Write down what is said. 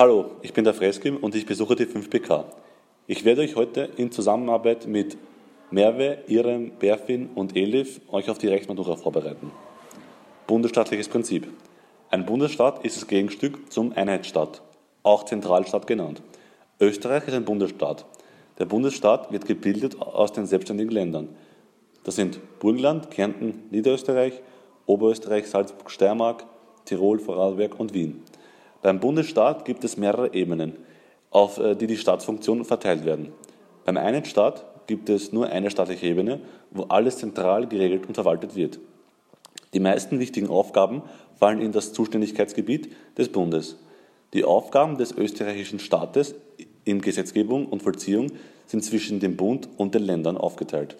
Hallo, ich bin der Freskim und ich besuche die 5PK. Ich werde euch heute in Zusammenarbeit mit Merve, Irem, Berfin und Elif euch auf die Rechtsmatura vorbereiten. Bundesstaatliches Prinzip. Ein Bundesstaat ist das Gegenstück zum Einheitsstaat, auch Zentralstaat genannt. Österreich ist ein Bundesstaat. Der Bundesstaat wird gebildet aus den selbstständigen Ländern. Das sind Burgenland, Kärnten, Niederösterreich, Oberösterreich, Salzburg, Steiermark, Tirol, Vorarlberg und Wien. Beim Bundesstaat gibt es mehrere Ebenen, auf äh, die die Staatsfunktionen verteilt werden. Beim einen Staat gibt es nur eine staatliche Ebene, wo alles zentral geregelt und verwaltet wird. Die meisten wichtigen Aufgaben fallen in das Zuständigkeitsgebiet des Bundes. Die Aufgaben des österreichischen Staates in Gesetzgebung und Vollziehung sind zwischen dem Bund und den Ländern aufgeteilt.